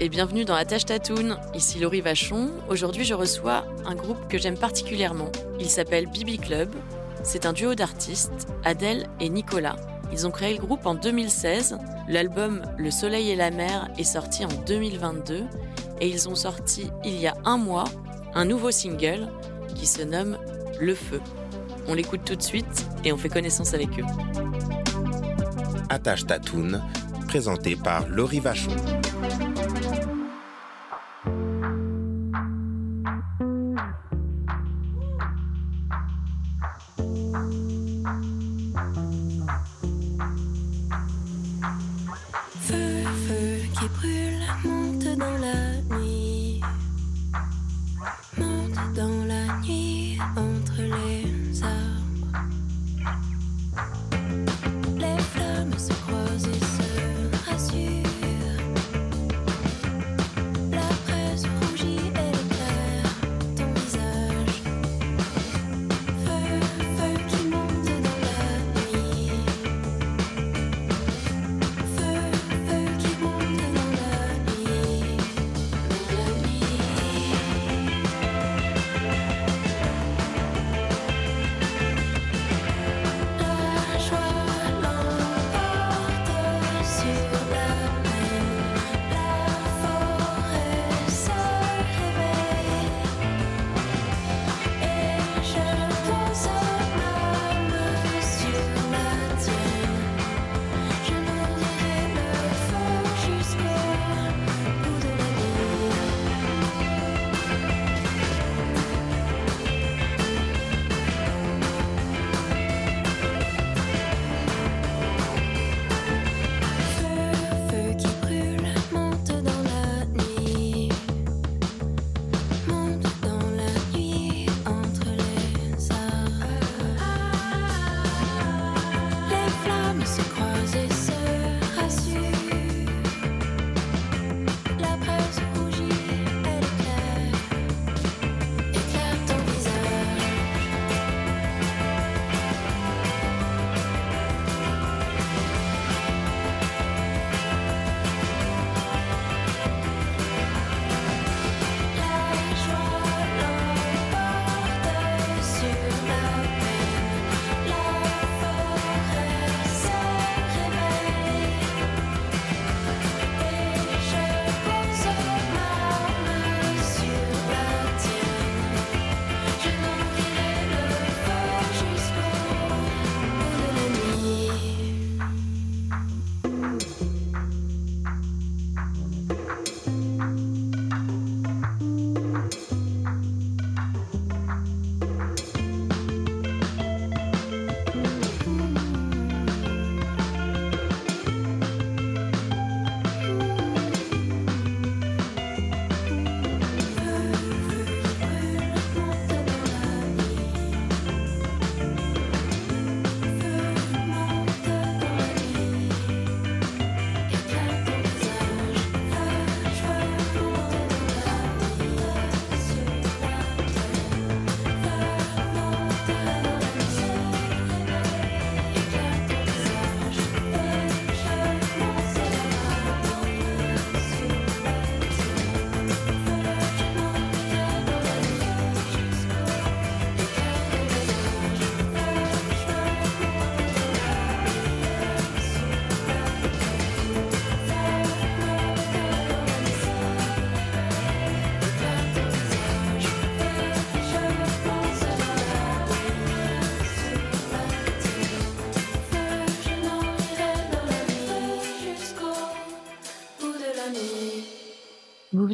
et bienvenue dans Attache Tatoon. Ici Laurie Vachon. Aujourd'hui, je reçois un groupe que j'aime particulièrement. Il s'appelle Bibi Club. C'est un duo d'artistes, Adèle et Nicolas. Ils ont créé le groupe en 2016. L'album Le Soleil et la Mer est sorti en 2022 et ils ont sorti il y a un mois un nouveau single qui se nomme Le Feu. On l'écoute tout de suite et on fait connaissance avec eux. Attache Tatoon, présenté par Laurie Vachon.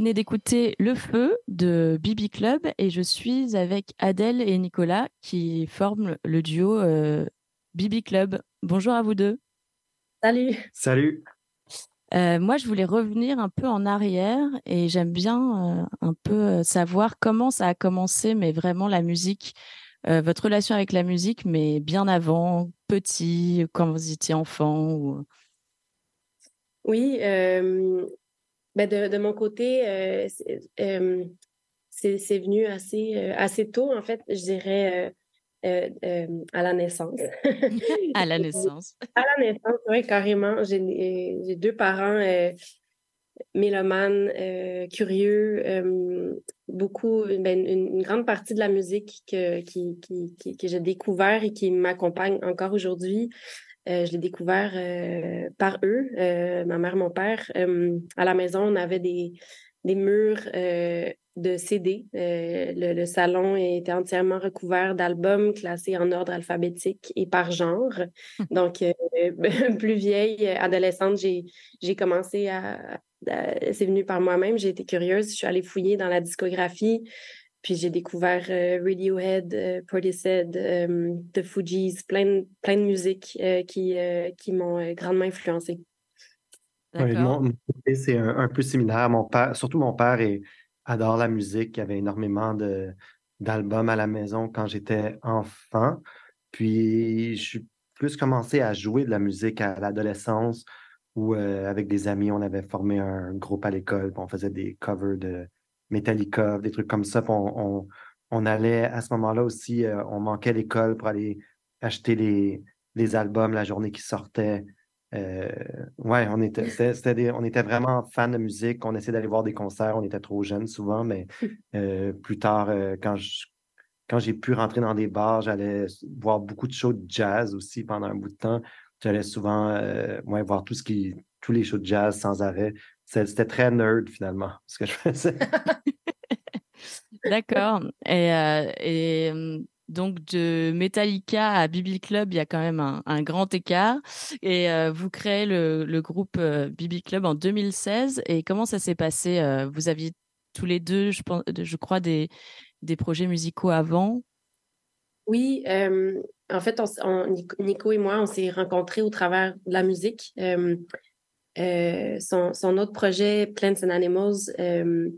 Venez d'écouter Le Feu de Bibi Club et je suis avec Adèle et Nicolas qui forment le duo euh, Bibi Club. Bonjour à vous deux. Salut. Salut. Euh, moi, je voulais revenir un peu en arrière et j'aime bien euh, un peu savoir comment ça a commencé, mais vraiment la musique, votre relation avec la musique, mais bien avant, petit, quand vous étiez enfant. Ou... Oui, ben de, de, mon côté, c'est venu assez, assez tôt, en fait, je dirais. à la naissance. à la naissance. à la naissance, oui, carrément. J'ai deux parents mélomanes, curieux, beaucoup, ben, une, grande partie de la musique que, qui, qui, que j'ai découvert et qui m'accompagne encore aujourd'hui. Euh, je l'ai découvert euh, par eux, euh, ma mère, mon père. à la maison, on avait des, des murs de CD. Le, le, salon était entièrement recouvert d'albums classés en ordre alphabétique et par genre. Donc, plus vieille, adolescente, j'ai commencé à, c'est venu par moi-même. J'ai été curieuse. Je suis allée fouiller dans la discographie. Puis j'ai découvert euh, Radiohead, euh, Portishead, euh, The Fugees, plein de, plein de musiques qui, qui m'ont grandement influencé. Oui, c'est un, peu similaire. Mon père, surtout mon père adore la musique. Il y avait énormément de, d'albums à la maison quand j'étais enfant. Puis je suis plus commencé à jouer de la musique à l'adolescence où avec des amis, on avait formé un groupe à l'école. On faisait des covers de Metallica, des trucs comme ça. On, on, allait à ce moment-là aussi, euh, on manquait l'école pour aller acheter les, les albums la journée qui sortaient. Euh, ouais, on était, on était vraiment fans de musique. On essayait d'aller voir des concerts. On était trop jeunes souvent, mais euh, plus tard, quand quand j'ai pu rentrer dans des bars, j'allais voir beaucoup de shows de jazz aussi pendant un bout de temps. J'allais souvent ouais, voir tout ce qui, tous les shows de jazz sans arrêt. C'était très nerd finalement, ce que je faisais. D'accord. Et, euh, et, donc de Metallica à Bibi Club, il y a quand même un, grand écart. Et euh, vous créez le, le groupe euh, Bibi Club en 2016. Et comment ça s'est passé Vous aviez tous les deux, je, pense, je crois, des, des projets musicaux avant? Oui, en fait, on, Nico et moi, on s'est rencontrés au travers de la musique. Euh, son, autre projet, Plants and Animals, euh,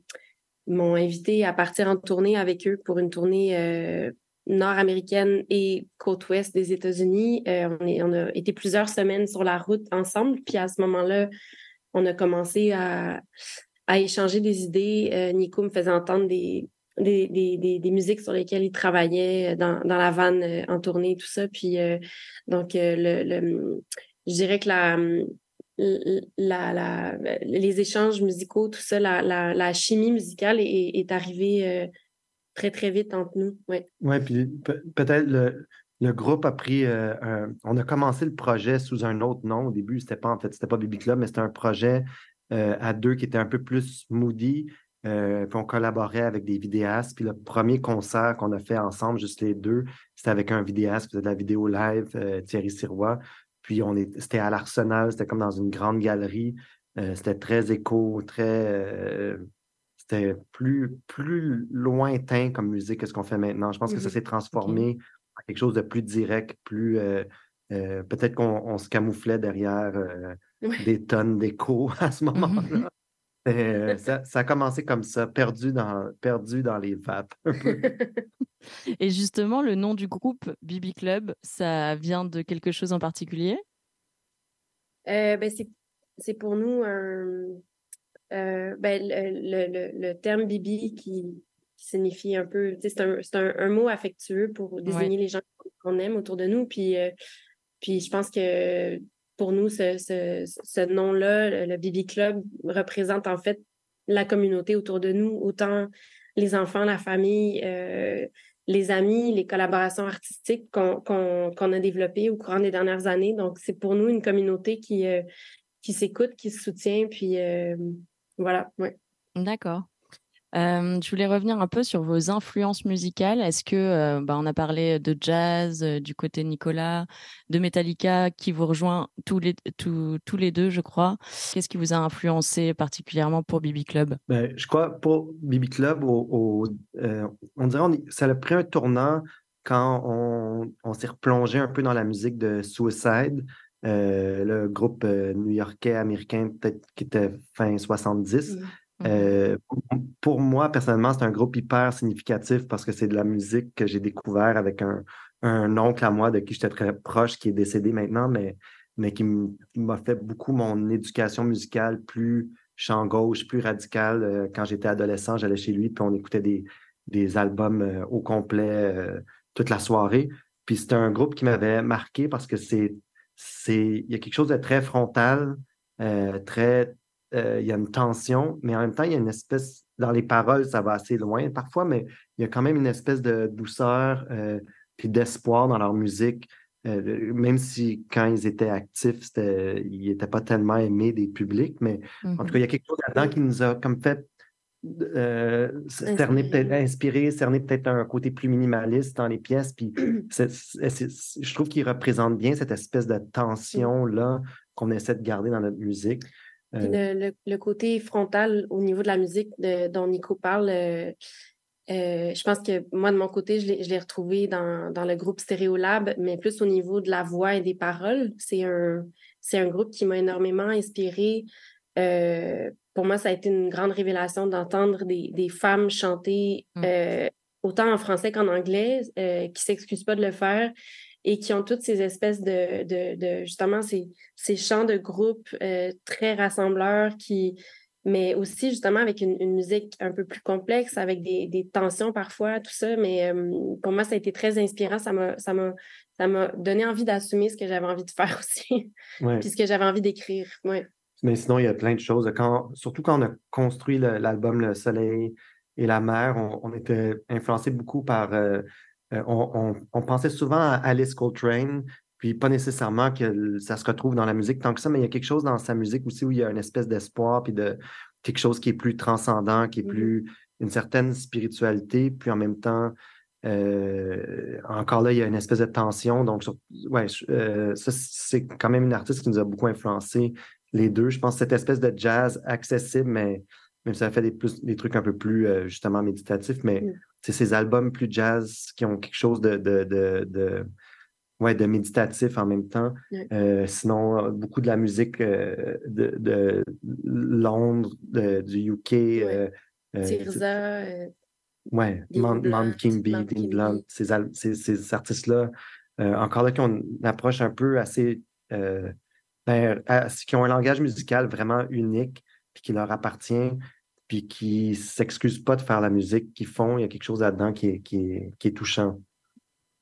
m'ont invité à partir en tournée avec eux pour une tournée euh, nord-américaine et côte ouest des États-Unis. on, a été plusieurs semaines sur la route ensemble. Puis à ce moment-là, on a commencé à, échanger des idées. Nico me faisait entendre des, musiques sur lesquelles il travaillait dans, la vanne en tournée, tout ça. Puis donc, je dirais que la les échanges musicaux, tout ça, la, la chimie musicale est, arrivée euh, très, très vite entre nous. Oui, ouais, puis peut-être le, groupe a pris. Euh, on a commencé le projet sous un autre nom au début. C'était pas, en fait, c'était pas Baby Club, mais c'était un projet euh, à deux qui était un peu plus moody. puis on collaborait avec des vidéastes. Puis le premier concert qu'on a fait ensemble, juste les deux, c'était avec un vidéaste qui faisait de la vidéo live, Thierry Sirois. Puis on est, c'était à l'Arsenal, c'était comme dans une grande galerie. Euh, c'était très écho, très. Euh, c'était plus, plus lointain comme musique que ce qu'on fait maintenant. Je pense que ça mmh s'est transformé en quelque chose de plus direct, plus. Euh, peut-être qu'on se camouflait derrière des tonnes d'écho à ce mmh moment-là. ça, ça, a commencé comme ça, perdu dans, perdu dans les vapes. Et justement, le nom du groupe Bibi Club, ça vient de quelque chose en particulier? Euh, ben C'est pour nous un, euh, ben, le, le, le, terme Bibi qui, signifie un peu, c'est un, un, un, mot affectueux pour désigner les gens qu'on aime autour de nous. Puis, euh, puis je pense que pour nous, ce, nom-là, le Bibi Club, représente en fait la communauté autour de nous, autant les enfants, la famille, euh, les amis, les collaborations artistiques qu'on a développées au courant des dernières années. Donc, c'est pour nous une communauté qui, euh, qui s'écoute, qui se soutient, puis euh, voilà, ouais. D'accord. Je voulais revenir un peu sur vos influences musicales. Est-ce que, bah, on a parlé de jazz du côté Nicolas, de Metallica qui vous rejoint tous les, tous, les deux, je crois. Qu'est-ce qui vous a influencé particulièrement pour Bibi Club? Ben, Je crois pour Bibi Club, on dirait que ça a pris un tournant quand on, s'est replongé un peu dans la musique de Suicide. le groupe new-yorkais américain peut-être qui était fin 70. Euh, pour moi, personnellement, c'est un groupe hyper significatif parce que c'est de la musique que j'ai découvert avec un, oncle à moi de qui j'étais très proche, qui est décédé maintenant, mais, mais qui m'a fait beaucoup mon éducation musicale plus chant gauche, plus radicale. Euh, quand j'étais adolescent, j'allais chez lui, puis on écoutait des, des albums euh, au complet toute la soirée. Puis c'était un groupe qui m'avait marqué parce que c'est, c'est, il y a quelque chose de très frontal, très euh, il y a une tension, mais en même temps, il y a une espèce, dans les paroles, ça va assez loin parfois, mais il y a quand même une espèce de douceur euh, puis d'espoir dans leur musique, euh, même si quand ils étaient actifs, ils n'étaient pas tellement aimés des publics, mais en tout cas, il y a quelque chose là-dedans qui nous a comme fait cerner peut-être inspiré, cerner peut-être un côté plus minimaliste dans les pièces. Puis je trouve qu'il représente bien cette espèce de tension-là qu'on essaie de garder dans notre musique. Euh, le, côté frontal au niveau de la musique dont Nico parle, euh, euh, je pense que moi, de mon côté, je l'ai retrouvé dans, dans, le groupe Stéréolab, mais plus au niveau de la voix et des paroles. C'est un, un groupe qui m'a énormément inspiré. pour moi, ça a été une grande révélation d'entendre des, des, femmes chanter mmh. autant en français qu'en anglais, qui ne s'excusent pas de le faire, et qui ont toutes ces espèces de, de, justement, ces, ces chants de groupe euh, très rassembleurs qui, mais aussi justement avec une, musique un peu plus complexe, avec des, des tensions parfois, tout ça. Mais euh, pour moi, ça a été très inspirant. Ça m'a, ça m'a, ça m'a donné envie d'assumer ce que j'avais envie de faire aussi, puis ce que j'avais envie d'écrire. Ouais. Mais sinon, il y a plein de choses. Quand, surtout quand on a construit l'album le, Soleil et la mer, on, était influencé beaucoup par euh, euh, on, pensait souvent à Alice Coltrane, puis pas nécessairement que ça se retrouve dans la musique tant que ça, mais il y a quelque chose dans sa musique aussi où il y a une espèce d'espoir, puis de quelque chose qui est plus transcendant, qui est mmh plus une certaine spiritualité, puis en même temps, euh, encore là, il y a une espèce de tension. Donc, ouais, euh, ça, c'est quand même une artiste qui nous a beaucoup influencé, les deux. Je pense cette espèce de jazz accessible, mais même si ça fait des, plus, des trucs un peu plus, justement, méditatifs, mais mmh c'est ces albums plus jazz qui ont quelque chose de, de, de, ouais, de méditatif en même temps. Euh, sinon, beaucoup de la musique euh, de, de, Londres, du UK. Ouais. Euh, Tirza. ouais, Man King B, England, ces, ces, ces artistes-là, encore là, qui ont une approche un peu assez. Ben, qui ont un langage musical vraiment unique, puis qui leur appartient puis qui s'excusent pas de faire la musique qu'ils font. Il y a quelque chose là-dedans qui est, qui est, touchant.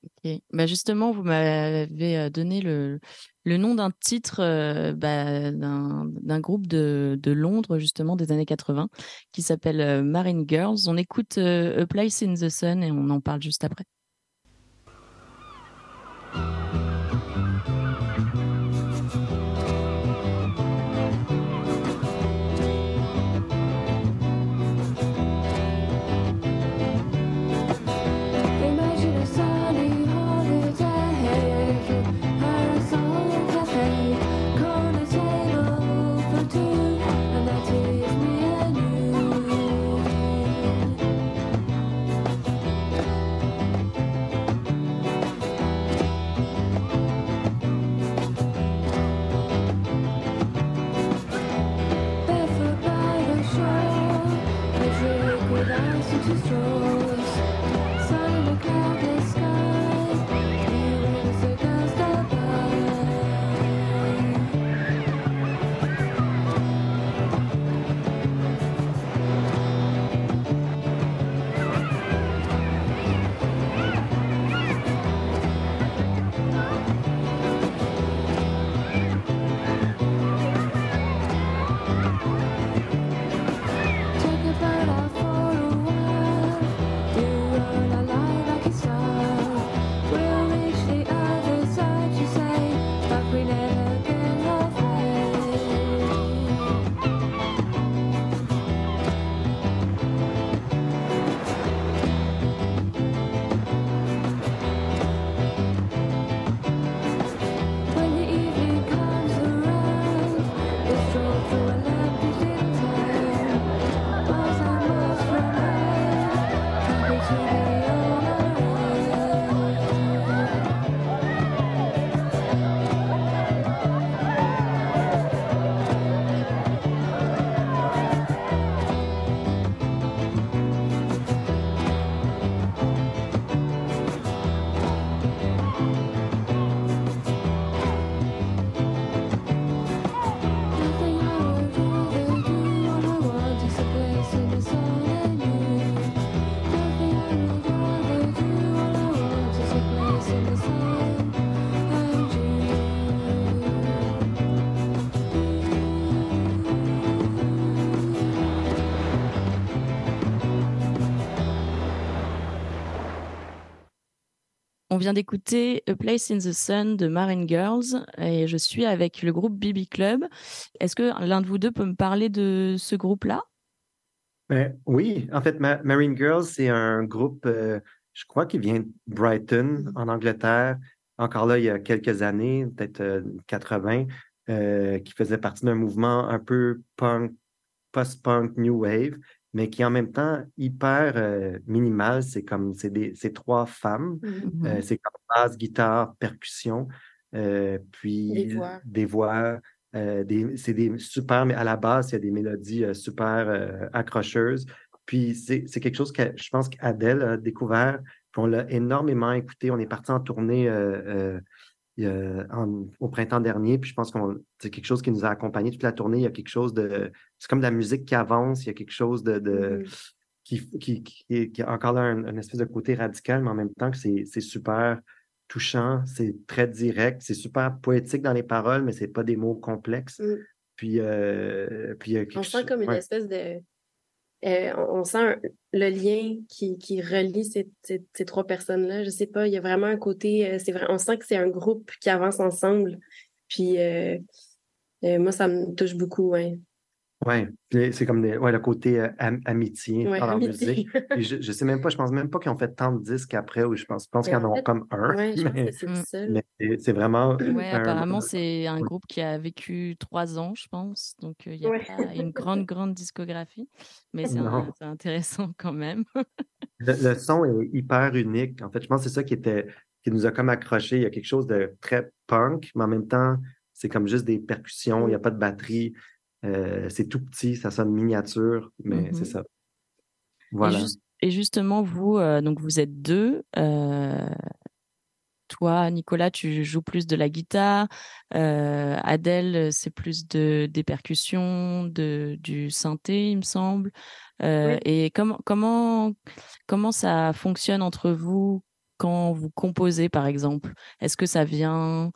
Ok. Bah justement, vous m'avez euh, donné le, le nom d'un titre euh, bah, d'un groupe de, de, Londres, justement, des années 80, qui s'appelle euh, Marine Girls. On écoute A Place in the Sun et on en parle juste après. destroy. On vient d'écouter A Place in the Sun de Marine Girls et je suis avec le groupe BB Club. Est-ce que l'un de vous deux peut me parler de ce groupe-là? Ben, Oui, en fait, Marine Girls, c'est un groupe, euh, je crois, qui vient de Brighton, en Angleterre. Encore là, il y a quelques années, peut-être 80, euh, euh, qui faisait partie d'un mouvement un peu punk, post-punk, new wave mais qui en même temps hyper euh, minimal. C'est comme c'est trois femmes. Mmh euh, c'est comme basse, guitare, percussion, euh, puis des voix. c'est des super, mais à la base, il y a des mélodies super accrocheuses. Puis c'est quelque chose que je pense qu'Adèle a découvert, puis on l'a énormément écouté. On est parti en tournée au printemps dernier, puis je pense que c'est quelque chose qui nous a accompagnés toute la tournée. Il y a quelque chose de. C'est comme de la musique qui avance, il y a quelque chose de. Mm-hmm. qui, qui, a encore là un, espèce de côté radical, mais en même temps que c'est super touchant, c'est très direct, c'est super poétique dans les paroles, mais c'est pas des mots complexes. Mm. Puis, euh, puis On sent comme une espèce de euh, on, sent le lien qui, relie ces, trois personnes-là. Je sais pas, il y a vraiment un côté, euh, c'est vrai, on sent que c'est un groupe qui avance ensemble. Puis euh, moi, ça me touche beaucoup. Ouais. Oui, c'est comme le côté amitié dans la musique. je, ne sais même pas, je pense même pas qu'ils ont fait tant de disques après, ou je pense, pense qu'ils en ont comme un. c'est c'est vraiment. Oui, apparemment, c'est un groupe qui a vécu trois ans, je pense. Donc, il y a une grande, grande discographie. Mais c'est intéressant quand même. le, son est hyper unique. En fait, je pense que c'est ça qui, était, qui nous a comme accroché. Il y a quelque chose de très punk, mais en même temps, c'est comme juste des percussions, il n'y a pas de batterie. Euh, c'est tout petit, ça sonne miniature, mais c'est mmh ça. Voilà. Et, justement, vous, euh, donc vous êtes deux. Euh, toi, Nicolas, tu joues plus de la guitare. Adèle, c'est plus de, des percussions, de, du synthé, il me semble. Et comment, comment, comment ça fonctionne entre vous quand vous composez, par exemple? Est-ce que ça vient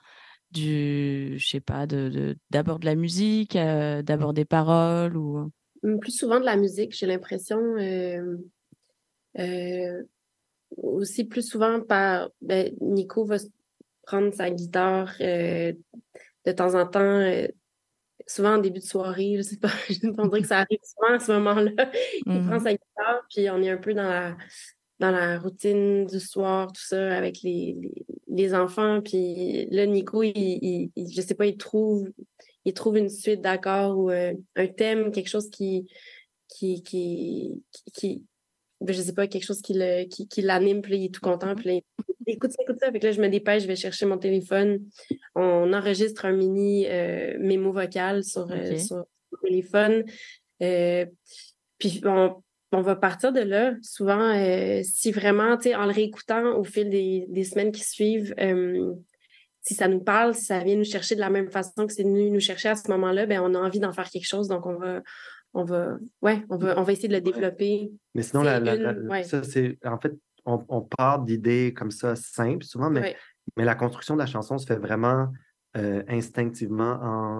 du, je sais pas, de, d'abord de, la musique, euh, d'abord des paroles ou mmh, plus souvent de la musique, j'ai l'impression. Euh, euh, aussi plus souvent par ben, Nico va prendre sa guitare de temps en temps souvent en début de soirée, je sais pas, je que ça arrive souvent à ce moment-là. Il prend mmh sa guitare, puis on est un peu dans la, dans la routine du soir, tout ça, avec les, les, enfants. Puis là, Nico, il, il, je sais pas, il trouve, il trouve une suite d'accords ou euh, un thème, quelque chose qui, qui, qui, qui, ben, je sais pas, quelque chose qui, le, qui, qui l'anime, puis il est tout content. Puis écoute ça, écoute ça. Fait que là, je me dépêche, je vais chercher mon téléphone. On enregistre un mini euh, mémo vocal sur, euh, sur le téléphone. puis on, on va partir de là. Souvent, euh, si vraiment, tu sais, en le réécoutant au fil des, semaines qui suivent, euh, si ça nous parle, si ça vient nous chercher de la même façon que c'est venu nous chercher à ce moment-là, ben on a envie d'en faire quelque chose. Donc, on va, on va, ouais, on va, on va essayer de le développer. Mais sinon, ça, c'est, en fait, on, part d'idées comme ça simples souvent, mais, mais la construction de la chanson se fait vraiment euh, instinctivement,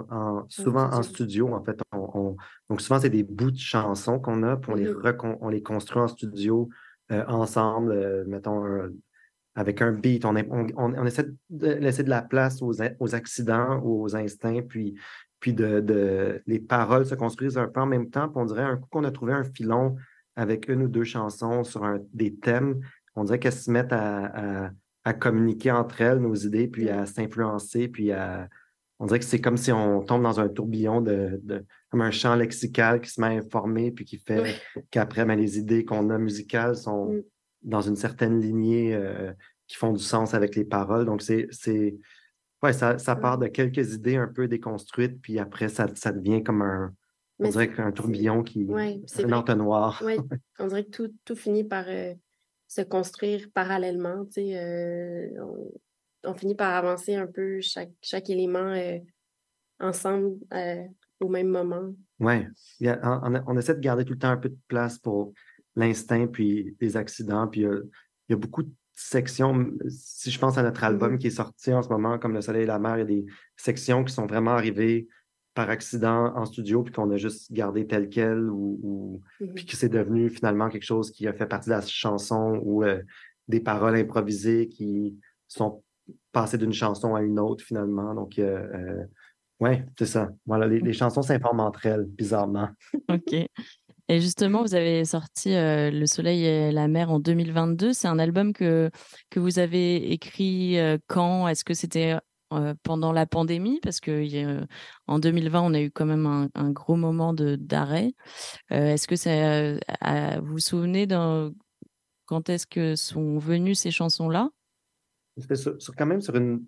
en, souvent en studio. En fait, donc souvent, c'est des bouts de chansons qu'on a, puis on, les, mmh on les construit en studio euh, ensemble, euh, mettons, avec un beat. On, on, essaie de laisser de la place aux, aux accidents aux instincts, puis, puis de, les paroles se construisent un peu en même temps. Puis on dirait un coup qu'on a trouvé un filon avec une ou deux chansons sur des thèmes, on dirait qu'elles se mettent à à communiquer entre elles nos idées, puis à s'influencer, puis à. On dirait que c'est comme si on tombe dans un tourbillon de, comme un champ lexical qui se met à informer, puis qui fait qu'après, ben, les idées qu'on a musicales sont mm. dans une certaine lignée euh, qui font du sens avec les paroles. Donc, c'est. Ouais, ça, ça part de quelques idées un peu déconstruites, puis après, ça, ça devient comme un. On dirait qu'un tourbillon qui. Ouais, un entonnoir. On dirait que tout, tout finit par. Euh, se construire parallèlement. Euh, on, finit par avancer un peu chaque, chaque élément euh, ensemble euh, au même moment. Oui, on, essaie de garder tout le temps un peu de place pour l'instinct, puis les accidents, puis il y a beaucoup sections. Si je pense à notre album Mhm. qui est sorti en ce moment, comme Le Soleil et la Mer, il y a des sections qui sont vraiment arrivées par accident en studio, puis qu'on a juste gardé tel quel, ou, ou- Mhm. puis que c'est devenu finalement quelque chose qui a fait partie de la chanson, ou euh, des paroles improvisées qui sont passées d'une chanson à une autre finalement. Donc, euh, euh, ouais, c'est ça. Voilà, les, les chansons s'informent entre elles, bizarrement. Ok. Et justement, vous avez sorti euh, Le Soleil et la mer en 2022. C'est un album que, que vous avez écrit euh, quand? Est-ce que c'était euh, pendant la pandémie Parce que a- en 2020, on a eu quand même un, un gros moment de d'arrêt. Euh, est-ce que ça, euh, vous vous souvenez quand est-ce que sont venues ces chansons-là? C'était sur- sur- quand même sur une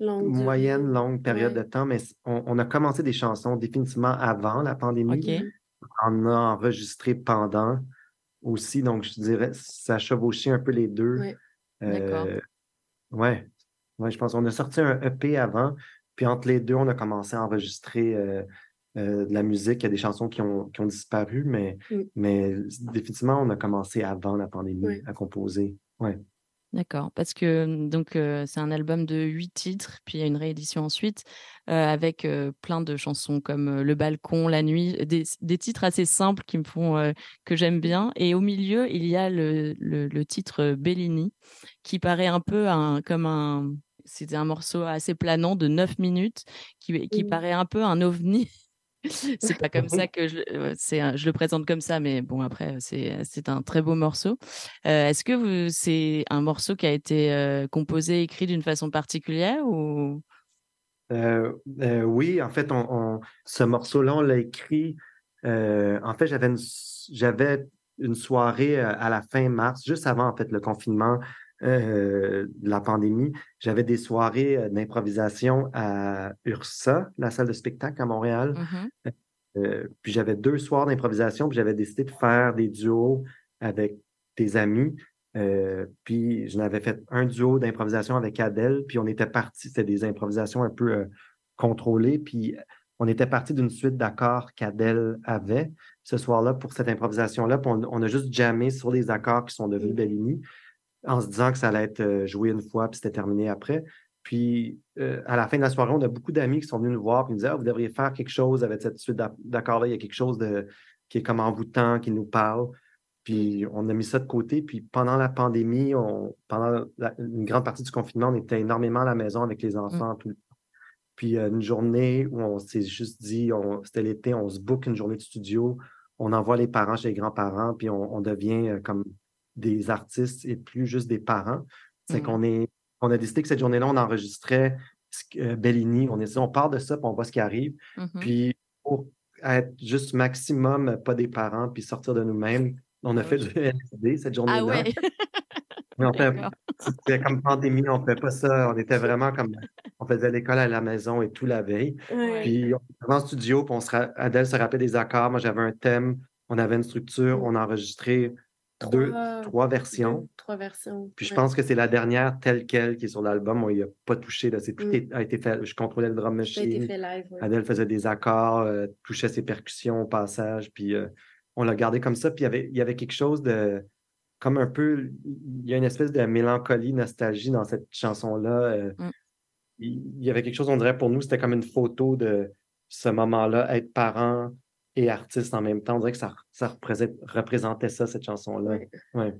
Longue moyenne, longue période Ouais. de temps, mais on, on a commencé des chansons définitivement avant la pandémie. Ok. On en a enregistré pendant aussi, donc je dirais ça chevauchait un peu les deux. Ouais. D'accord. Euh, ouais. Ouais, je pense qu'on a sorti un EP avant, puis entre les deux, on a commencé à enregistrer euh, euh, de la musique. Il y a des chansons qui ont, qui ont disparu, mais, Mm. mais définitivement, on a commencé avant la pandémie Ouais. à composer. Ouais. D'accord, parce que donc euh, c'est un album de huit titres, puis il y a une réédition ensuite euh, avec euh, plein de chansons comme euh, Le Balcon, La Nuit, des, des titres assez simples qui me font euh, que j'aime bien. Et au milieu, il y a le, le, le titre Bellini, qui paraît un peu un, comme un c'était un morceau assez planant de 9 minutes qui, qui paraît un peu un ovni. c'est pas comme ça que je, euh, je le présente comme ça, mais bon, après, c'est, un très beau morceau. Euh, est-ce que c'est un morceau qui a été euh, composé, écrit d'une façon particulière ou? Euh, oui, en fait, on, on- ce morceau-là, on l'a écrit. en fait, j'avais une, une soirée à la fin mars, juste avant en fait le confinement euh, de la pandémie. J'avais des soirées euh, d'improvisation à Ursa, la salle de spectacle à Montréal. Mhm. Euh, puis j'avais deux soirs d'improvisation, puis j'avais décidé de faire des duos avec des amis. Euh, puis je n'avais fait un duo d'improvisation avec Adèle, puis on était parti, c'était des improvisations un peu euh, contrôlées, puis on était parti d'une suite d'accords qu'Adèle avait ce soir-là pour cette improvisation-là, puis on, on a juste jammé sur les accords qui sont devenus Mm. Bellini, en se disant que ça allait être euh, joué une fois, puis c'était terminé après. Puis euh, à la fin de la soirée, on a beaucoup d'amis qui sont venus nous voir, puis nous disaient Ah, vous devriez faire quelque chose avec cette suite d'ac- d'accords-là, il y a quelque chose de, qui est comme envoûtant, qui nous parle. Puis on a mis ça de côté. Puis pendant la pandémie, on, pendant la- une grande partie du confinement, on était énormément à la maison avec les enfants tout le temps. Puis euh, une journée où on s'est juste dit, on- c'était l'été, on se book une journée de studio, on envoie les parents chez les grands-parents, puis on, on devient euh, comme des artistes et plus juste des parents. C'est Mhm. qu'on est, on a décidé que cette journée-là, on enregistrait euh, Bellini. On est dit, on part de ça, puis on voit ce qui arrive. Mhm. Puis pour être juste maximum pas des parents, puis sortir de nous-mêmes, on a fait du LSD cette journée-là. Ah ouais, Mais on fait- d'accord. C'était comme pandémie, on fait pas ça. On était vraiment comme, on faisait l'école à la maison et tout la veille. Ouais. Puis on était en studio, puis on se Adèle se rappelait des accords. Moi, j'avais un thème, on avait une structure, on a enregistré deux, Trois- trois versions. Deux, trois versions. Puis je ouais. pense que c'est la dernière telle quelle qui est sur l'album. On n'y a pas touché. Là. C'est, tout Mm. a été fait. Je contrôlais le drum Ça a été machine. fait live. ouais. Adèle faisait des accords, euh, touchait ses percussions au passage. Puis euh, on l'a gardé comme ça. Puis il y avait, il y avait quelque chose de. Comme un peu. Il y a une espèce de mélancolie, nostalgie dans cette chanson-là. euh, Mm. il, il y avait quelque chose, on dirait pour nous, c'était comme une photo de ce moment-là, être parent et artiste en même temps. On dirait que ça, ça représentait, représentait ça, cette chanson-là. Ouais. Ouais.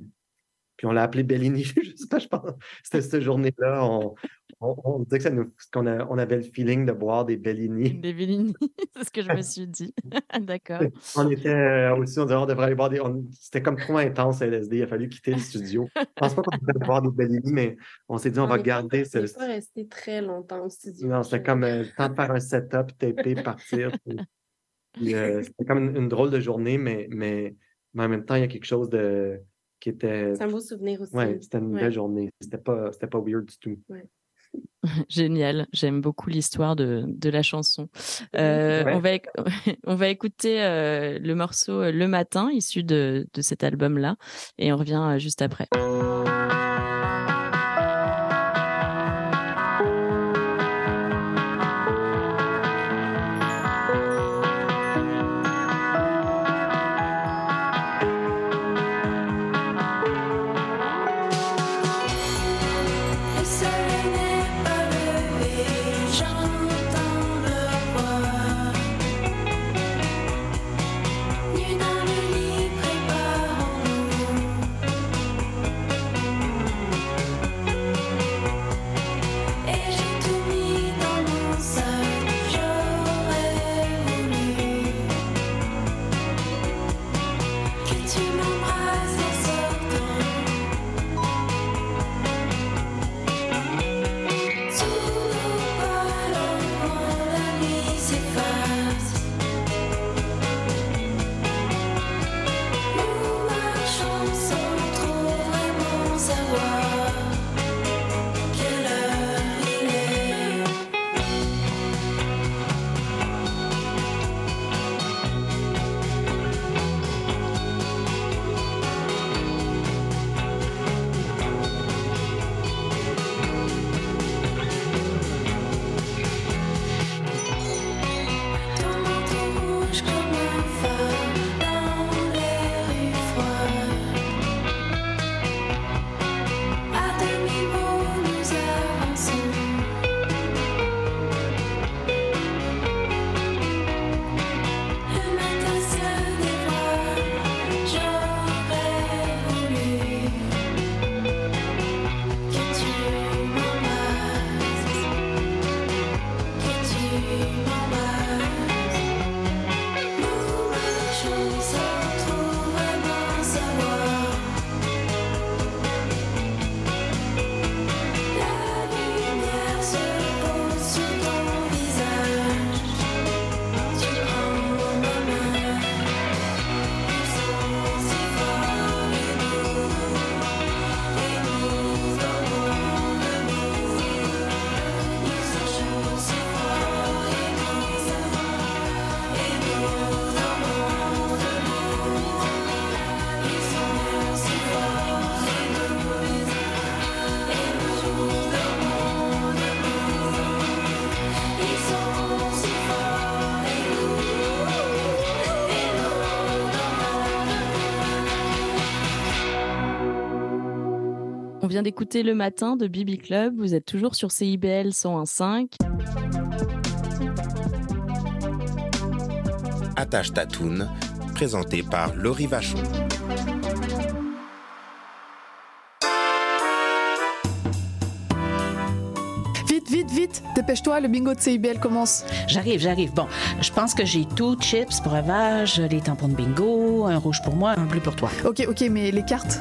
Puis on l'a appelé Bellini, je sais pas, je pense. C'était cette journée-là. On, on, on disait que ça nous, qu'on a- on avait le feeling de boire des Bellini. Des Bellini, c'est ce que je me suis dit. D'accord. On était euh, aussi, on disait, on devrait aller boire des. on- C'était comme trop intense, LSD. Il a fallu quitter le studio. Je pense pas qu'on devrait boire des Bellini, mais on s'est dit, on, On va garder pas- on ce. pas resté très longtemps au studio. Non, c'était comme euh, temps de faire un setup, taper, partir. puis, euh, c'était comme une, une drôle de journée, mais, mais, mais en même temps, il y a quelque chose de qui était. C'est un beau souvenir aussi. Ouais, c'était une Ouais. belle journée. C'était pas, c'était pas weird du tout. Génial, j'aime beaucoup l'histoire de, de la chanson. Euh, Ouais. on, va, on va écouter euh, le morceau Le Matin, issu de, de cet album-là, et on revient juste après. Vient d'écouter Le Matin de Bibi Club. Vous êtes toujours sur CIBL 101.5. Attache Tatoune, présenté par Laurie Vachon. Vite, vite, dépêche-toi, le bingo de CIBL commence. J'arrive, j'arrive. Bon, je pense que j'ai tout, chips, breuvage, les tampons de bingo, un rouge pour moi, un bleu pour toi. Ok, ok, mais les cartes?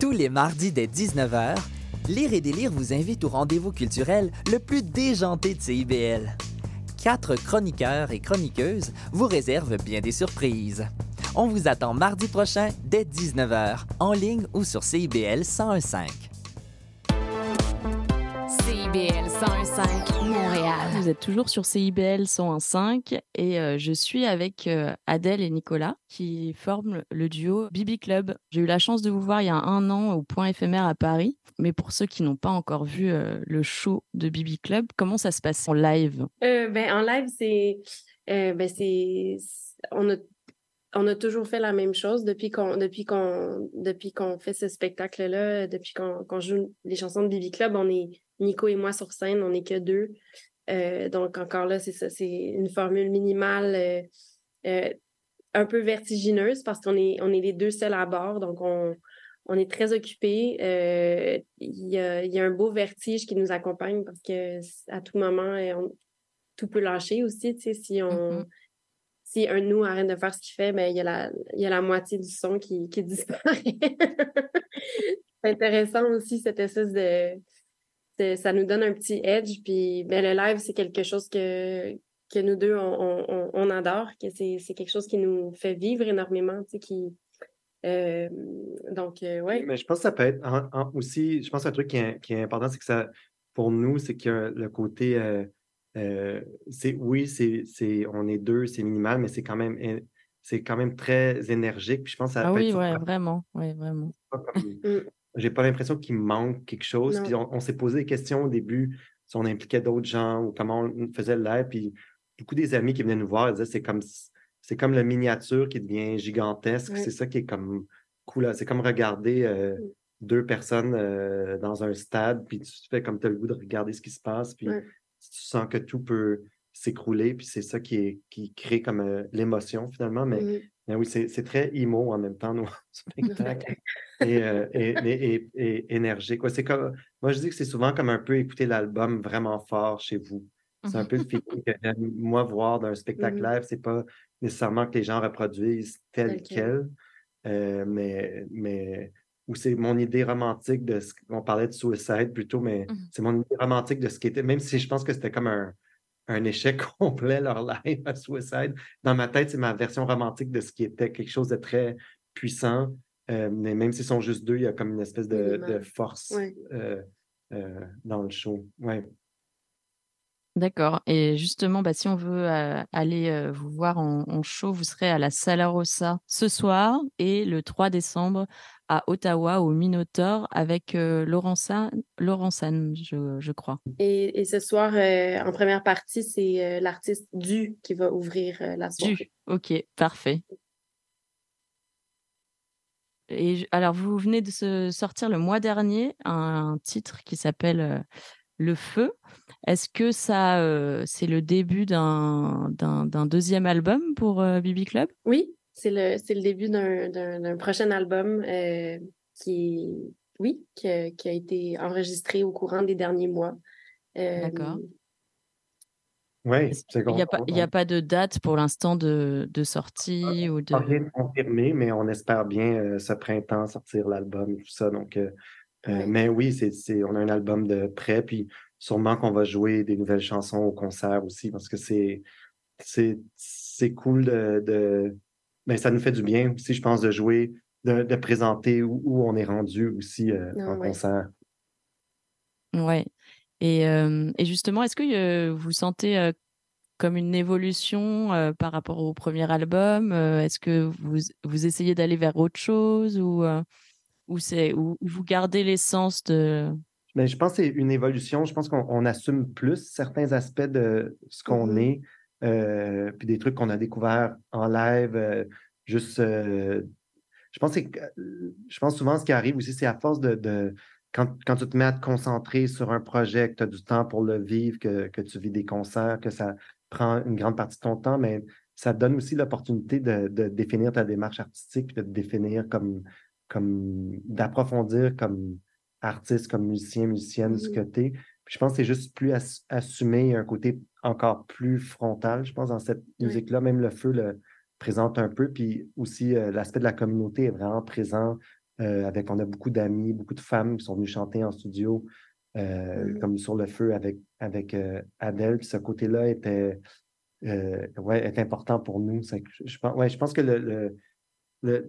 Tous les mardis dès 19h, Lire et délire vous invite au rendez-vous culturel le plus déjanté de CIBL. Quatre chroniqueurs et chroniqueuses vous réservent bien des surprises. On vous attend mardi prochain dès 19h, en ligne ou sur CIBL 1015. 101.5 Montréal. Vous êtes toujours sur CIBL 101.5 et euh, je suis avec euh, Adèle et Nicolas qui forment le duo Bibi Club. J'ai eu la chance de vous voir il y a un an au point éphémère à Paris. Mais pour ceux qui n'ont pas encore vu euh, le show de Bibi Club, comment ça se passe en live? Ben, En live, c'est. ben, c'est on a on a toujours fait la même chose depuis qu'on depuis qu'on depuis qu'on fait ce spectacle là depuis qu'on joue les chansons de Bibi Club on est Nico et moi sur scène on n'est que deux euh, donc encore là c'est ça c'est une formule minimale euh, euh, un peu vertigineuse parce qu'on est on est les deux seuls à bord donc on on est très occupés. Il y, a, y, a, un beau vertige qui nous accompagne parce que à tout moment, tout peut lâcher aussi. Si on, mm-hmm si un de nous arrête de faire ce qu'il fait, ben, il, y a la, il y a la moitié du son qui, qui disparaît. c'est intéressant aussi, cette espèce de, Ça nous donne un petit edge. Puis ben, le live, c'est quelque chose que, que nous deux, on, on, on adore, que c'est, quelque chose qui nous fait vivre énormément, tu sais, qui. Euh, donc, euh, oui. Mais je pense que ça peut être aussi, je pense un truc qui est, qui est important, c'est que ça, pour nous, c'est que le côté euh, euh, c'est oui, c'est, c'est, on est deux, c'est minimal, mais c'est quand même c'est quand même très énergique. Puis je pense ça ah oui, ouais, vraiment, ouais, vraiment. J'ai pas l'impression qu'il manque quelque chose. Puis on, s'est posé des questions au début si on impliquait d'autres gens ou comment on faisait live. Puis beaucoup des amis qui venaient nous voir disaient c'est comme c'est comme la miniature qui devient gigantesque. C'est ça qui est comme cool. C'est comme regarder euh, mmh. deux personnes euh, dans un stade, puis tu fais comme tu as le goût de regarder ce qui se passe. Puis tu sens que tout peut s'écrouler, puis c'est ça qui, est, qui crée comme euh, l'émotion finalement. Mais, oui, c'est très emo en même temps, nos spectacles, euh, et, et, énergique. comme, moi, je dis que c'est souvent comme un peu écouter l'album vraiment fort chez vous. C'est un peu le feeling que j'aime, moi, voir d'un spectacle live. C'est pas nécessairement que les gens reproduisent tel quel, euh, mais, mais ou c'est mon idée romantique de ce qu'on parlait de suicide plutôt, mais mmh c'est mon idée romantique de ce qui était, même si je pense que c'était comme un, un, échec complet leur live à Suicide. Dans ma tête, c'est ma version romantique de ce qui était quelque chose de très puissant. Euh, mais même s'ils sont juste deux, il y a comme une espèce de, de force euh, euh, dans le show. Ouais. D'accord. Et justement, bah, si on veut aller vous voir en, show, vous serez à la Sala Rossa ce soir et le 3 décembre à Ottawa au Minotaur avec Laurent San, je, je, crois. Et, ce soir, en première partie, c'est l'artiste Du qui va ouvrir la soirée. Du, ok, parfait. Et alors, vous venez de se sortir le mois dernier un titre qui s'appelle Le Feu. Est-ce que ça, c'est le début d'un deuxième album pour Bibi Club? Oui, c'est le, le début d'un prochain album qui, oui, qui a, été enregistré au courant des derniers mois. D'accord. Oui, c'est Il n'y a, pas de date pour l'instant de, de, sortie ou de. Rien confirmé, mais on espère bien ce printemps sortir l'album et tout ça. Donc, Mais oui, c'est, on a un album de prêt. Puis sûrement qu'on va jouer des nouvelles chansons au concert aussi parce que c'est c'est cool de, de ben, ça nous fait du bien aussi je pense de jouer de, de présenter où, on est rendu aussi euh, ah en concert. Ouais. Et, euh, et justement est-ce que euh, vous sentez comme une évolution par rapport au premier album est-ce que vous, vous essayez d'aller vers autre chose ou ou c'est ou vous gardez l'essence de mais je pense que c'est une évolution. Je pense qu'on assume plus certains aspects de ce qu'on mmh est, euh, puis des trucs qu'on a découverts en live. Euh, juste, euh, je pense que je pense souvent ce qui arrive aussi, c'est à force de, quand, quand, tu te mets à te concentrer sur un projet, que tu as du temps pour le vivre, que, que, tu vis des concerts, que ça prend une grande partie de ton temps, mais ça te donne aussi l'opportunité de, de, définir ta démarche artistique, de te définir comme, comme d'approfondir comme artiste, comme musicien, musicienne, ce que tu es. je pense que c'est juste plus assumé, un côté encore plus frontal, je pense, dans cette musique-là. Même le feu le présente un peu. Puis aussi, euh, l'aspect de la communauté est vraiment présent. Euh, avec, on a beaucoup d'amis, beaucoup de femmes qui sont venues chanter en studio, euh, comme sur le feu avec, avec Adèle. Puis ce côté-là était, ouais, est important pour nous. Je, pense, ouais, je pense que le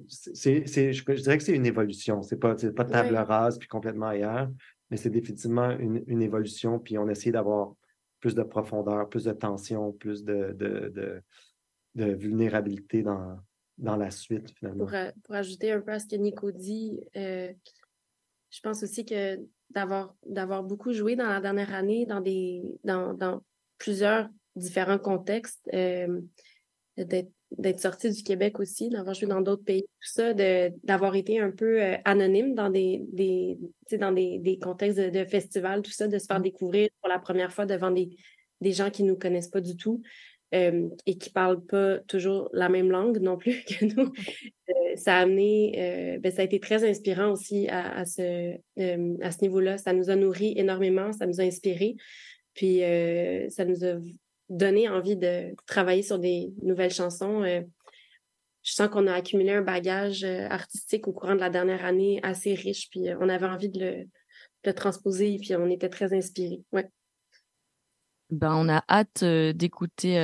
c'est, je, dirais que c'est une évolution. C'est pas, pas table rase puis complètement ailleurs, mais c'est définitivement une, une, évolution. Puis on essaie d'avoir plus de profondeur, plus de tension, plus de, de, de, vulnérabilité dans, dans la suite, finalement. Pour, pour, ajouter un peu à ce que Nico dit, euh, je pense aussi que d'avoir, d'avoir beaucoup joué dans la dernière année dans, des, dans, dans plusieurs différents contextes, euh, d'être d'être sorti du Québec aussi, d'avoir joué dans d'autres pays, tout ça, d'avoir été un peu euh, anonyme dans des, des dans des, des contextes de, de, festivals, tout ça, de se faire mmh. découvrir pour la première fois devant des, des gens qui ne nous connaissent pas du tout euh, et qui ne parlent pas toujours la même langue non plus que nous. Euh, ça a amené, ben, ça a été très inspirant aussi à, à ce, à ce niveau-là. Ça nous a nourri énormément, ça nous a inspiré. Puis ça nous a donner envie de travailler sur des nouvelles chansons. Euh, je sens qu'on a accumulé un bagage euh, artistique au courant de la dernière année assez riche, puis euh, on avait envie de le, transposer, puis on était très inspirés. Ouais. Ben, on a hâte d'écouter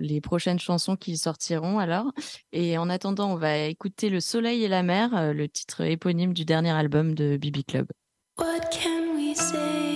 les prochaines chansons qui sortiront alors. Et en attendant, on va écouter Le Soleil et la mer, le titre éponyme du dernier album de Bibi Club. What can we say?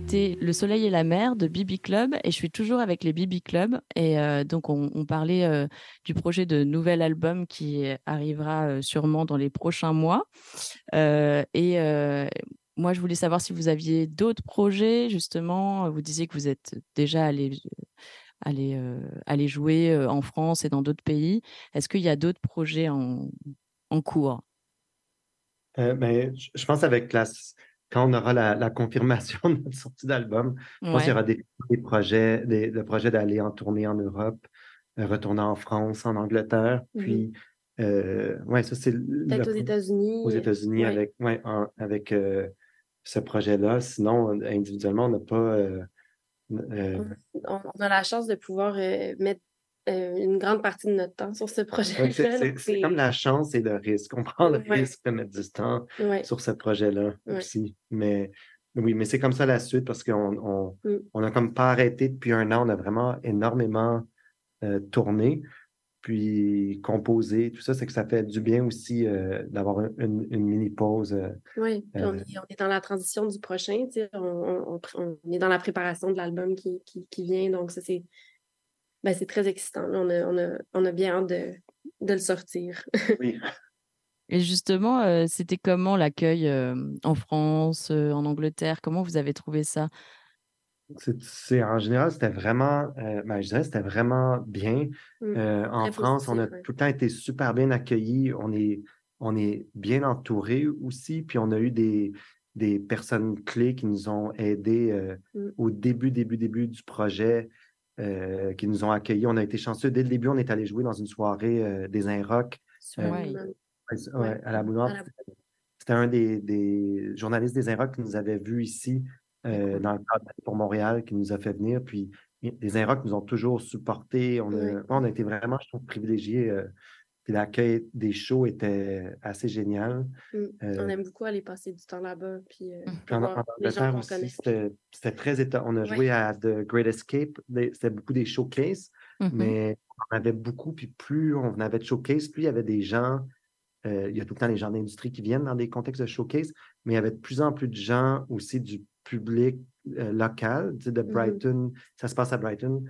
C'était Le Soleil et la Mer de Bibi Club et je suis toujours avec les Bibi Club. Et donc, on, parlait du projet de nouvel album qui arrivera sûrement dans les prochains mois. et moi, je voulais savoir si vous aviez d'autres projets, justement. Vous disiez que vous êtes déjà allé, aller, jouer en France et dans d'autres pays. Est-ce qu'il y a d'autres projets en, cours? Euh, ben, je pense avec la, quand on aura la, confirmation de notre sortie d'album, je pense qu'il y aura des, projets, des, le projet d'aller en tournée en Europe, euh, retourner en France, en Angleterre, puis euh, ouais, ça c'est peut-être aux États-Unis. Aux États-Unis avec, ouais, avec ce projet-là. Sinon, individuellement, on n'a pas. on, a la chance de pouvoir mettre euh, une grande partie de notre temps sur ce projet-là. c'est comme la chance et le risque. On prend le risque de mettre du temps sur ce projet-là aussi. Mais oui, mais c'est comme ça la suite parce qu'on on, mm. a comme pas arrêté depuis un an. On a vraiment énormément euh, tourné, puis composé. Tout ça, c'est que ça fait du bien aussi euh, d'avoir une, mini pause. oui, on est, dans la transition du prochain. On, on, est dans la préparation de l'album qui, qui, qui, vient. Donc, ça, c'est ben, c'est très excitant. On a, on, a, on a, bien hâte de, de le sortir. oui. Et justement, euh, c'était comment l'accueil euh, en France, euh, en Angleterre? Comment vous avez trouvé ça? C'est, en général, c'était vraiment, ben, je dirais, c'était vraiment bien. Mmh. en France, on a tout le temps été super bien accueillis. On est, on est bien entourés aussi. Puis on a eu des, des personnes clés qui nous ont aidés mmh. au début, début, début du projet. Euh, qui nous ont accueillis. On a été chanceux. Dès le début, on est allé jouer dans une soirée euh, des Inrocks euh, à la Boulogne. C'était un des, journalistes des Inrocks qui nous avait vus ici dans le cadre pour Montréal, qui nous a fait venir. Puis les Inrocks nous ont toujours supportés. On a, on a été vraiment, je trouve, privilégiés l'accueil des shows était assez génial. Mmh. On euh, aime beaucoup aller passer du temps là-bas. Puis, euh, en, Angleterre aussi, c'était très étonnant. On a joué à The Great Escape. C'était beaucoup des showcases, mmh mais on avait beaucoup. Puis plus on avait de showcases, plus il y avait des gens. Euh, il y a tout le temps les gens d'industrie qui viennent dans des contextes de showcase, mais il y avait de plus en plus de gens aussi du public local, tu sais, de mmh Brighton. Ça se passe à Brighton.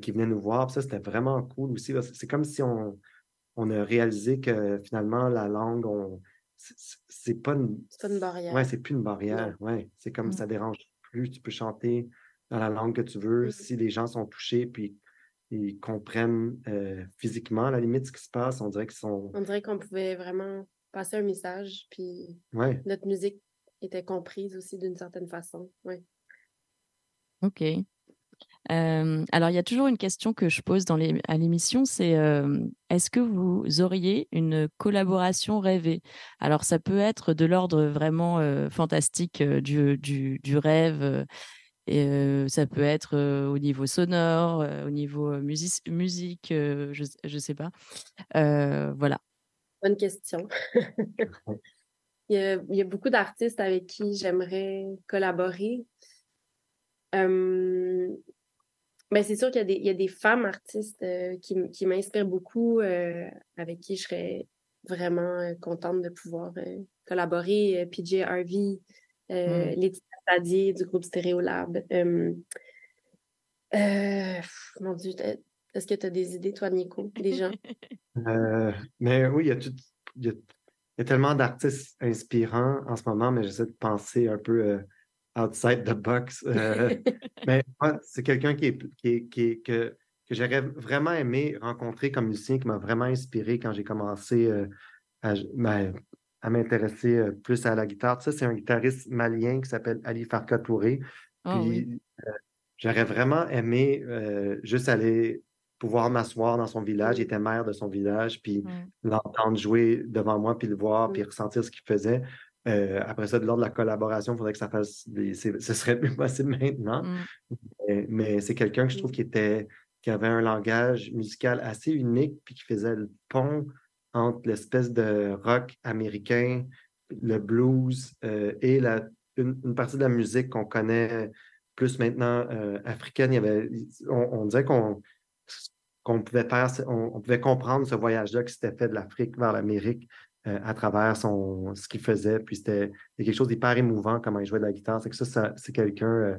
qui venaient nous voir. ça, c'était vraiment cool aussi. C'est comme si on, on a réalisé que finalement, la langue, on, c'est pas une. C'est une barrière. Ouais, c'est plus une barrière. Ouais, c'est comme ça dérange plus. Tu peux chanter dans la langue que tu veux. Mmh. Si les gens sont touchés puis ils comprennent euh, physiquement, à la limite, ce qui se passe, on dirait qu'ils sont. On dirait qu'on pouvait vraiment passer un message, puis ouais. notre musique était comprise aussi d'une certaine façon. Ouais. OK alors, il y a toujours une question que je pose à l'émission, c'est est-ce que vous auriez une collaboration rêvée? Alors, ça peut être de l'ordre vraiment fantastique du, rêve, ça peut être au niveau sonore, au niveau musique, je ne sais pas. voilà. Bonne question. il, y a, beaucoup d'artistes avec qui j'aimerais collaborer. Ben, c'est sûr qu'il y, y, a des femmes artistes euh, qui, qui m'inspirent beaucoup, euh, avec qui je serais vraiment euh, contente de pouvoir collaborer. PJ Harvey, mm. Laetitia Sadier du groupe Stéréolab. mon Dieu, est-ce que tu as des idées, toi, Nico, des gens? mais oui, il y a, tout, il y a, il y a tellement d'artistes inspirants en ce moment, mais j'essaie de penser un peu outside the box. Euh, mais c'est quelqu'un qui est, qui, que, que j'aurais vraiment aimé rencontrer comme musicien, qui m'a vraiment inspiré quand j'ai commencé euh, ben, à, m'intéresser euh, plus à la guitare. Ça, c'est un guitariste malien qui s'appelle Ali Farka Touré. Ah puis j'aurais vraiment aimé juste aller pouvoir m'asseoir dans son village. Il était maire de son village, puis l'entendre jouer devant moi, puis le voir, puis ressentir ce qu'il faisait. Euh, après ça, de l'ordre de la collaboration, il faudrait que ça fasse. ce serait plus possible maintenant. Mm. Mais, c'est quelqu'un que je trouve qui était qui avait un langage musical assez unique, puis qui faisait le pont entre l'espèce de rock américain, le blues euh, et la, une, partie de la musique qu'on connaît plus maintenant euh, africaine. Il y avait, on, disait qu'on qu'on pouvait faire, on, pouvait comprendre ce voyage-là qui s'était fait de l'Afrique vers l'Amérique à travers son, ce qu'il faisait. Puis c'était quelque chose d'hyper émouvant comment il jouait de la guitare. C'est que ça, c'est quelqu'un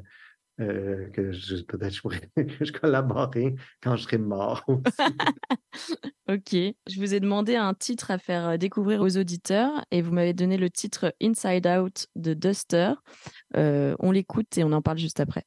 que je, peut-être je pourrais je collaborer quand je serai mort ok. Je vous ai demandé un titre à faire découvrir aux auditeurs et vous m'avez donné le titre Inside Out de Duster. on l'écoute et on en parle juste après.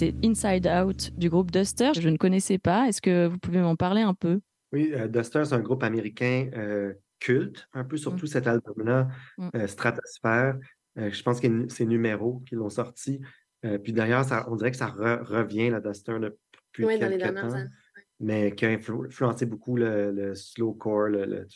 C'était Inside Out du groupe Duster. Je ne connaissais pas. Est-ce que vous pouvez m'en parler un peu? Oui, euh, Duster, c'est un groupe américain euh, culte, un peu surtout mmh. cet album-là, mmh. euh, Stratosphère. je pense que c'est Numéro qui l'ont sorti. puis d'ailleurs, on dirait que ça revient, la Duster, depuis oui, quelques dans les temps, mais qui a influencé beaucoup le, slowcore, le,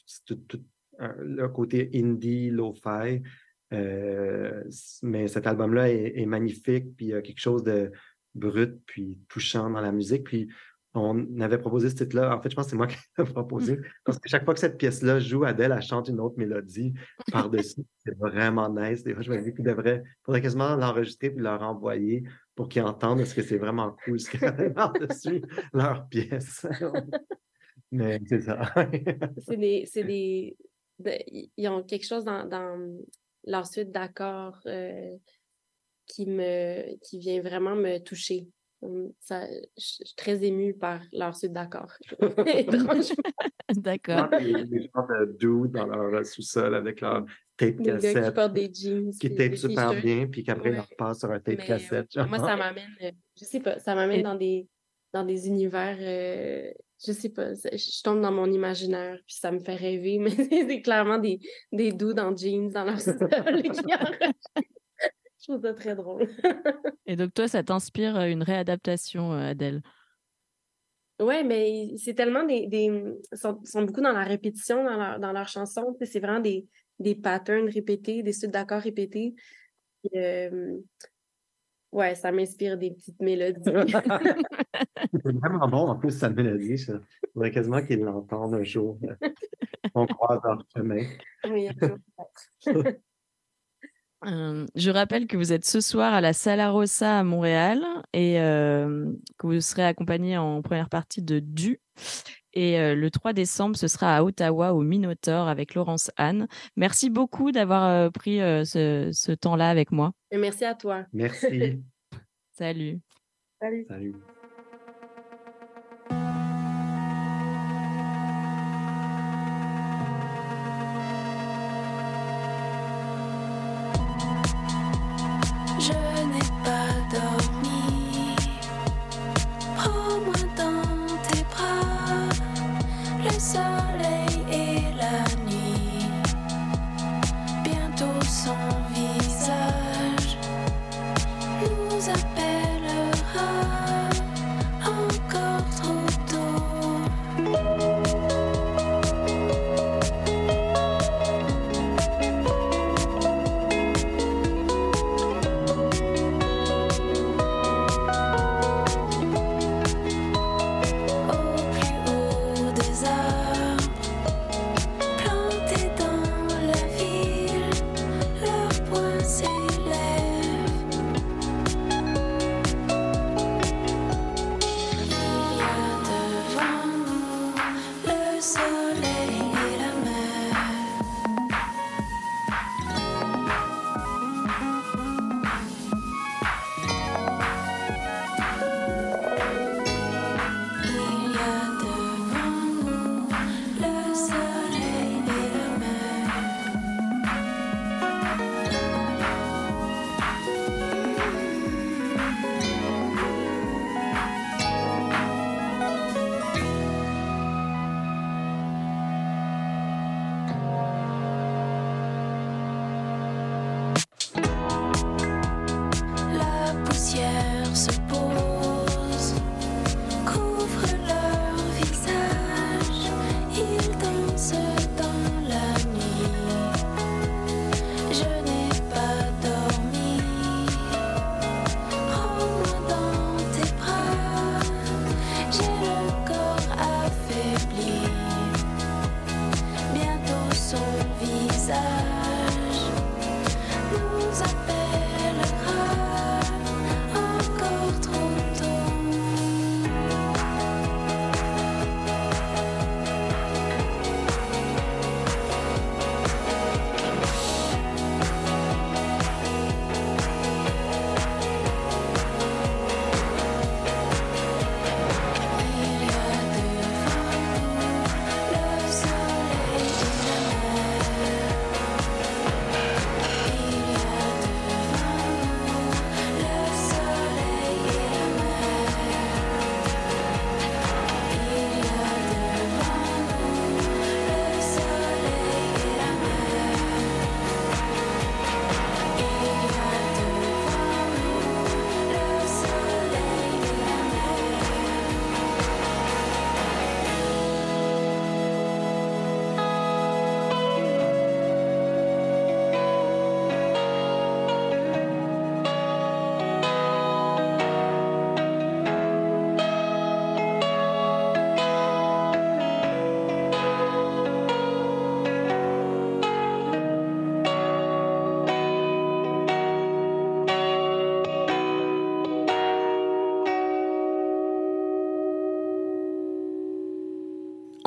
le, côté indie, lo-fi. mais cet album-là est, est, magnifique, puis il y a quelque chose de, brut puis touchant dans la musique. Puis on avait proposé ce titre-là. En fait, je pense que c'est moi qui l'ai proposé. Parce que chaque fois que cette pièce-là joue, Adèle, elle chante une autre mélodie par-dessus. C'est vraiment nice. Des je me dis qu'il devrait, faudrait quasiment l'enregistrer puis leur envoyer pour qu'ils entendent parce que c'est vraiment cool ce qu'il y a par-dessus leur pièce. Mais c'est ça. c'est des. C'est des ils ont quelque chose dans, dans leur suite d'accords. Euh, qui me qui vient vraiment me toucher. Ça, je suis très émue par leur suite d'accord. D'accord. Les gens de doux dans leur sous-sol avec leur tape cassette. qui portent des jeans. Qui tapent super bien, puis qu'après, ils repassent sur un tape euh, cassette. moi, ça m'amène, euh, je sais pas, ça m'amène dans des, dans des univers, euh, je sais pas, je tombe dans mon imaginaire, puis ça me fait rêver, mais c'est clairement des, des doux dans jeans dans leur sous-sol Je trouve ça très drôle. Et donc, toi, ça t'inspire une réadaptation, Adèle? Oui, mais c'est tellement des. des sont, sont, beaucoup dans la répétition dans leur, dans leurs chansons. C'est vraiment des, des patterns répétés, des suites d'accords répétés. Euh, ouais, ça m'inspire des petites mélodies. c'est vraiment bon, en plus, sa mélodie. Je voudrais quasiment qu'ils l'entendent un jour. On croise leur chemin. Oui, je rappelle que vous êtes ce soir à la Sala Rossa à Montréal et que vous serez accompagné en première partie de Du. Et le 3 décembre, ce sera à Ottawa au Minotaur avec Laurence Anne. Merci beaucoup d'avoir pris ce, ce temps-là avec moi. Et merci à toi. Merci. Salut. Salut. Salut.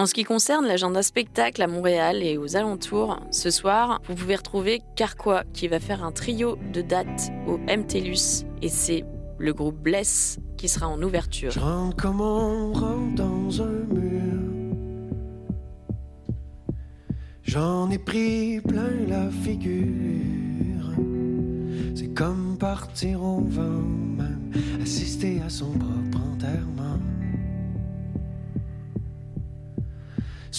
Ce qui concerne l'agenda spectacle à Montréal et aux alentours, ce soir, vous pouvez retrouver Carquois qui va faire un trio de dates au MTLUS et c'est le groupe Bless qui sera en ouverture. Je rentre comme on rentre dans un mur. J'en ai pris plein la figure. C'est comme partir au vent, même assister à son propre enterrement.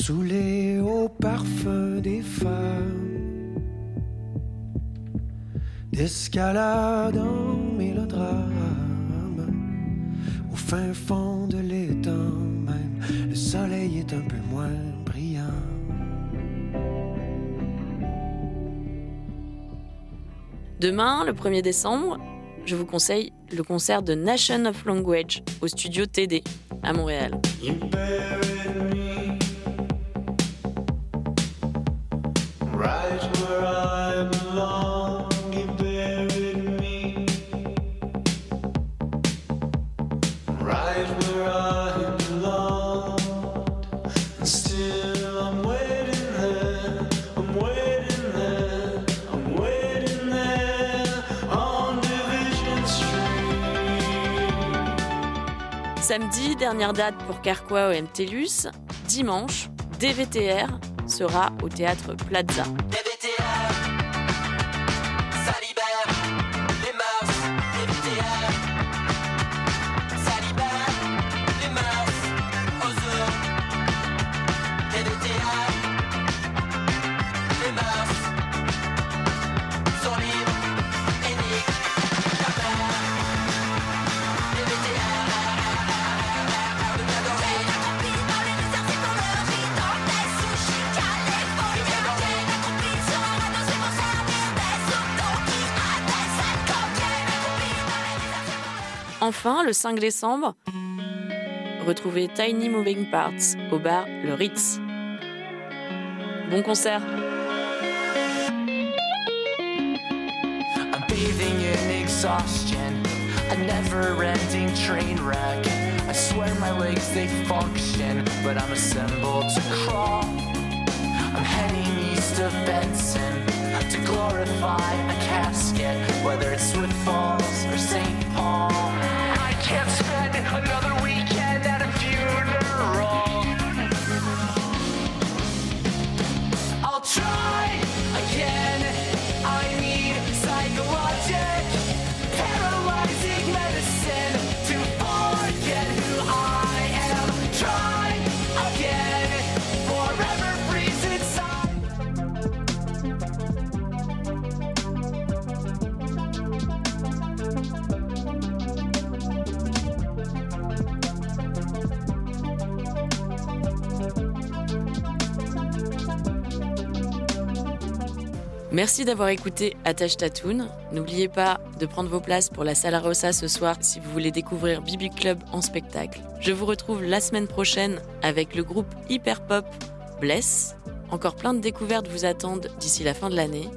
Saoulé au parfum des femmes, d'escalade en mélodrame, au fin fond de l'étang même, le soleil est un peu moins brillant. Demain, le 1er décembre, je vous conseille le concert de Nation of Language au studio TD à Montréal. You Samedi, dernière date pour Carquois au MTLUS. Dimanche, DVTR sera au théâtre Plaza. Enfin, le 5 décembre, retrouvez Tiny Moving Parts au bar Le Ritz. Bon concert I'm bathing in exhaustion, a never-ending train wreck. I swear my legs they function, but I'm assembled to crawl. I'm heading east of Benson to glorify a casket, whether it's Swift Falls or St. Paul. Can't spend another weekend at a funeral. I'll try Merci d'avoir écouté Attache Tatoon. N'oubliez pas de prendre vos places pour la Sala Rossa ce soir si vous voulez découvrir Bibi Club en spectacle. Je vous retrouve la semaine prochaine avec le groupe hyper pop Bless. Encore plein de découvertes vous attendent d'ici la fin de l'année.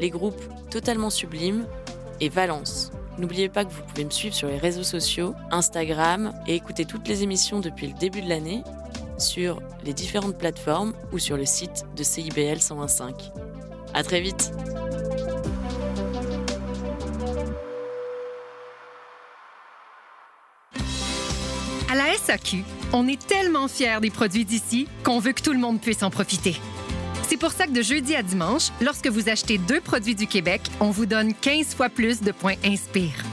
Les groupes Totalement Sublimes et Valence. N'oubliez pas que vous pouvez me suivre sur les réseaux sociaux, Instagram et écouter toutes les émissions depuis le début de l'année sur les différentes plateformes ou sur le site de CIBL 125. À très vite. À la SAQ, on est tellement fiers des produits d'ici qu'on veut que tout le monde puisse en profiter. C'est pour ça que de jeudi à dimanche, lorsque vous achetez deux produits du Québec, on vous donne 15 fois plus de points Inspire.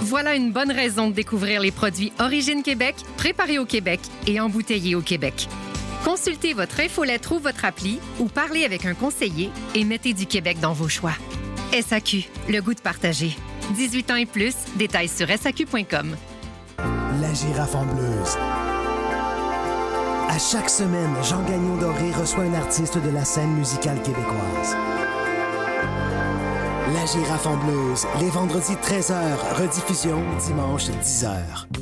Voilà une bonne raison de découvrir les produits Origine Québec, préparés au Québec et embouteillés au Québec. Consultez votre infolettre ou votre appli ou parlez avec un conseiller et mettez du Québec dans vos choix. SAQ, le goût de partager. 18 ans et plus, détails sur SAQ.com. La girafe en bleuse. À chaque semaine, Jean Gagnon Doré reçoit un artiste de la scène musicale québécoise. La girafe en bleuse, les vendredis 13h, rediffusion dimanche 10h.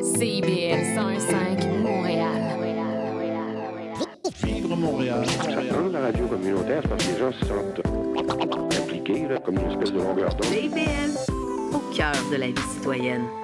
CIBL 105 Montréal. Vivre Montréal. Ça la radio communautaire, parce que les gens se sentent impliqués, là, comme une espèce de longueur d'onde. CIBL, au cœur de la vie citoyenne.